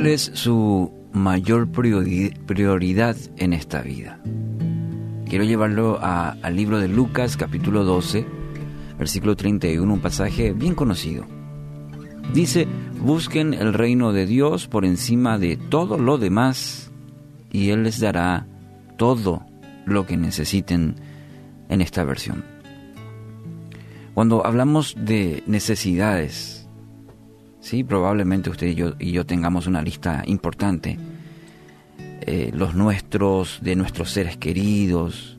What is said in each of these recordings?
¿Cuál es su mayor prioridad en esta vida? Quiero llevarlo al libro de Lucas capítulo 12, versículo 31, un pasaje bien conocido. Dice, busquen el reino de Dios por encima de todo lo demás y Él les dará todo lo que necesiten en esta versión. Cuando hablamos de necesidades, sí, probablemente usted y yo, y yo tengamos una lista importante, eh, los nuestros, de nuestros seres queridos,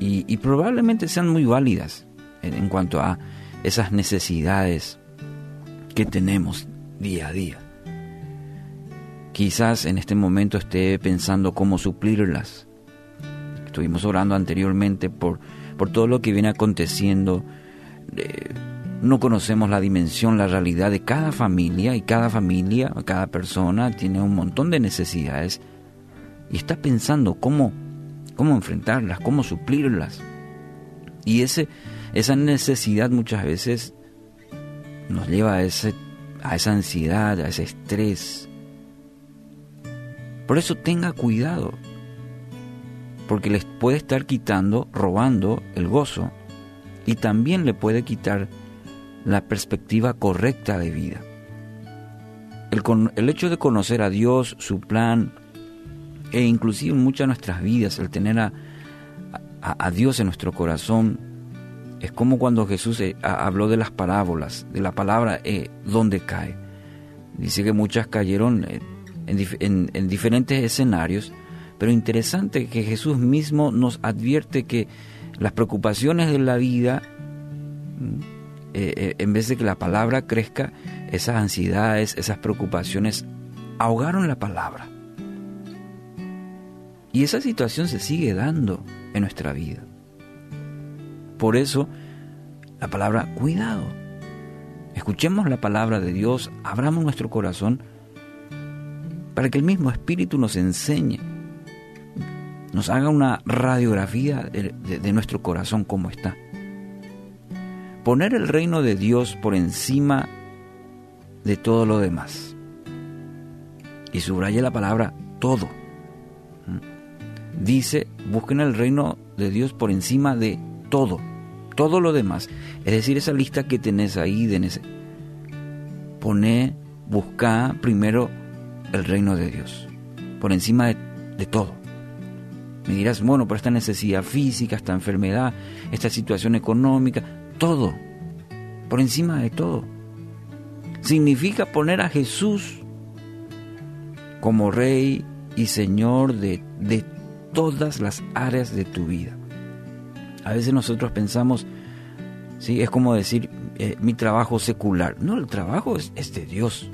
y, probablemente sean muy válidas en cuanto a esas necesidades que tenemos día a día. Quizás en este momento esté pensando cómo suplirlas. Estuvimos orando anteriormente por, por todo lo que viene aconteciendo. Eh, no conocemos la dimensión, la realidad de cada familia y cada familia, cada persona tiene un montón de necesidades y está pensando cómo, cómo enfrentarlas, cómo suplirlas. Y ese, esa necesidad muchas veces nos lleva a, a esa ansiedad, a ese estrés. Por eso tenga cuidado, porque les puede estar quitando, robando el gozo y también le puede quitar la perspectiva correcta de vida. El, el hecho de conocer a Dios, su plan, e inclusive en muchas de nuestras vidas, el tener a, a Dios en nuestro corazón, es como cuando Jesús eh, habló de las parábolas, de la palabra eh, donde cae. Dice que muchas cayeron eh, en, diferentes escenarios, pero interesante que Jesús mismo nos advierte que las preocupaciones de la vida, mm, en vez de que la palabra crezca, esas ansiedades, esas preocupaciones, ahogaron la palabra. Y esa situación se sigue dando en nuestra vida. Por eso, la palabra cuidado. Escuchemos la palabra de Dios, abramos nuestro corazón para que el mismo Espíritu nos enseñe, nos haga una radiografía de, nuestro corazón como está. Poner el reino de Dios por encima de todo lo demás. Y subraya la palabra todo. Dice, busquen el reino de Dios por encima de todo, todo lo demás. Es decir, esa lista que tenés ahí, ese, poné, busca primero el reino de Dios, por encima de, de todo. Me dirás, bueno, por esta necesidad física, esta enfermedad, esta situación económica, todo, por encima de todo. Significa poner a Jesús como Rey y Señor de, de todas las áreas de tu vida. A veces nosotros pensamos, sí, es como decir eh, mi trabajo secular. No, el trabajo es, de Dios.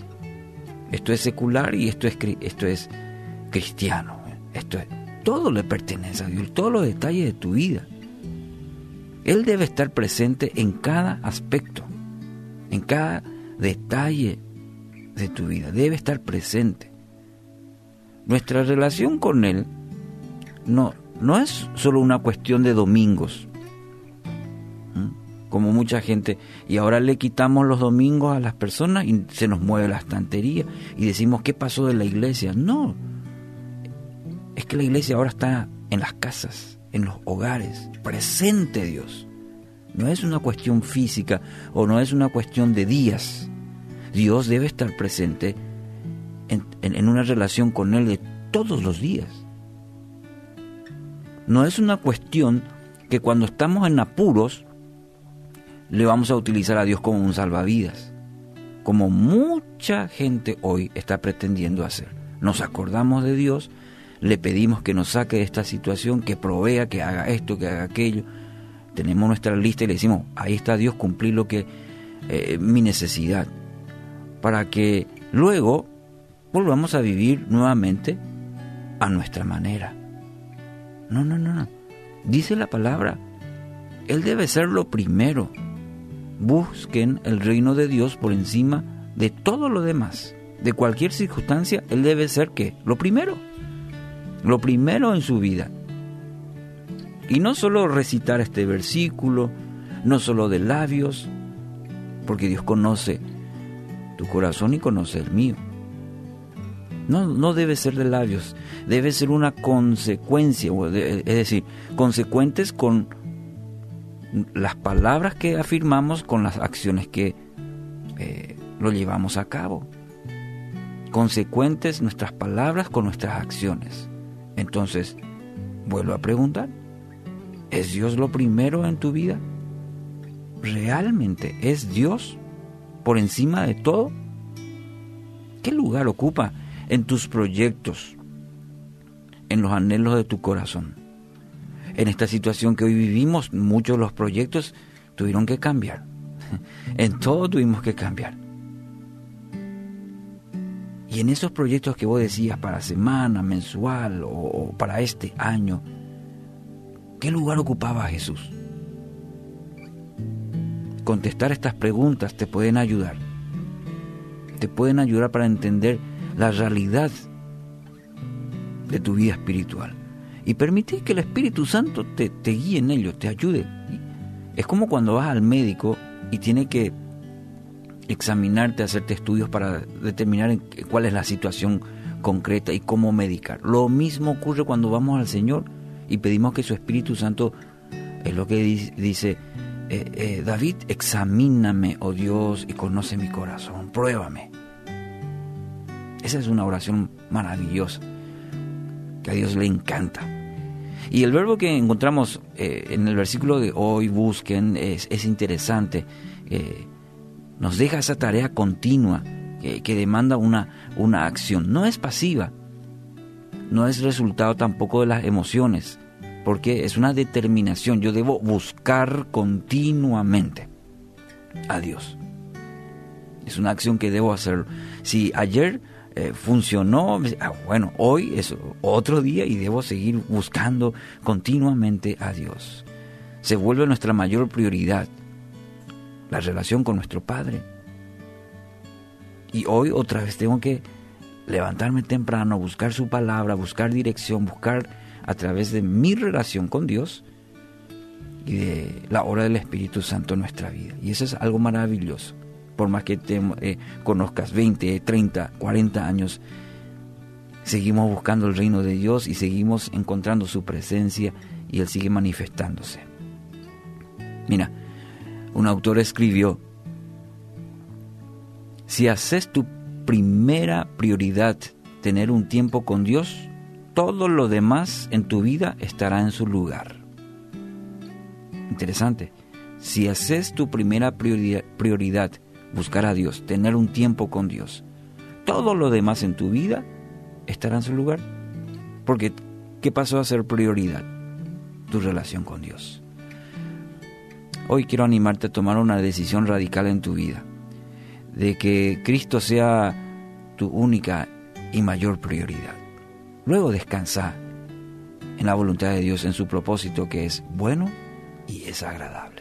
Esto es secular y esto es, esto es cristiano. Esto es, todo le pertenece a Dios, todos los detalles de tu vida. Él debe estar presente en cada aspecto, en cada detalle de tu vida. Debe estar presente. Nuestra relación con Él no, no es solo una cuestión de domingos, como mucha gente, y ahora le quitamos los domingos a las personas y se nos mueve la estantería y decimos, ¿qué pasó de la iglesia? No, es que la iglesia ahora está en las casas, en los hogares, presente Dios. No es una cuestión física o no es una cuestión de días. Dios debe estar presente en, en una relación con Él de todos los días. No es una cuestión que cuando estamos en apuros le vamos a utilizar a Dios como un salvavidas, como mucha gente hoy está pretendiendo hacer. Nos acordamos de Dios, le pedimos que nos saque de esta situación, que provea, que haga esto, que haga aquello. Tenemos nuestra lista y le decimos, ahí está Dios, cumplir lo que eh, mi necesidad, para que luego volvamos a vivir nuevamente a nuestra manera. No, no, no, no. Dice la palabra, Él debe ser lo primero. Busquen el reino de Dios por encima de todo lo demás. De cualquier circunstancia, Él debe ser qué? Lo primero. Lo primero en su vida. Y no solo recitar este versículo, no solo de labios, porque Dios conoce tu corazón y conoce el mío. No, no debe ser de labios, debe ser una consecuencia, es decir, consecuentes con las palabras que afirmamos, con las acciones que eh, lo llevamos a cabo. Consecuentes nuestras palabras con nuestras acciones. Entonces, vuelvo a preguntar, ¿es Dios lo primero en tu vida? ¿Realmente es Dios por encima de todo? ¿Qué lugar ocupa en tus proyectos, en los anhelos de tu corazón? En esta situación que hoy vivimos, muchos de los proyectos tuvieron que cambiar. En todo tuvimos que cambiar. Y en esos proyectos que vos decías para semana, mensual o, para este año, ¿qué lugar ocupaba Jesús? Contestar estas preguntas te pueden ayudar. Te pueden ayudar para entender la realidad de tu vida espiritual. Y permitir que el Espíritu Santo te, te guíe en ello, te ayude. Es como cuando vas al médico y tiene que examinarte, hacerte estudios para determinar cuál es la situación concreta y cómo medicar. Lo mismo ocurre cuando vamos al Señor y pedimos que su Espíritu Santo, es lo que dice eh, eh, David, examíname, oh Dios, y conoce mi corazón, pruébame. Esa es una oración maravillosa, que a Dios le encanta. Y el verbo que encontramos eh, en el versículo de hoy, busquen, es, es interesante nos deja esa tarea continua que, demanda una, una acción. No es pasiva, no es resultado tampoco de las emociones, porque es una determinación. Yo debo buscar continuamente a Dios. Es una acción que debo hacer. Si ayer eh, funcionó, ah, bueno, hoy es otro día y debo seguir buscando continuamente a Dios. Se vuelve nuestra mayor prioridad la relación con nuestro Padre. Y hoy otra vez tengo que levantarme temprano, buscar su palabra, buscar dirección, buscar a través de mi relación con Dios y de la obra del Espíritu Santo en nuestra vida. Y eso es algo maravilloso. Por más que te eh, conozcas 20, 30, 40 años, seguimos buscando el reino de Dios y seguimos encontrando su presencia y Él sigue manifestándose. Mira, un autor escribió, si haces tu primera prioridad tener un tiempo con Dios, todo lo demás en tu vida estará en su lugar. Interesante. Si haces tu primera prioridad, buscar a Dios, tener un tiempo con Dios, todo lo demás en tu vida estará en su lugar. Porque, ¿qué pasó a ser prioridad? Tu relación con Dios. Hoy quiero animarte a tomar una decisión radical en tu vida, de que Cristo sea tu única y mayor prioridad. Luego descansa en la voluntad de Dios, en su propósito que es bueno y es agradable.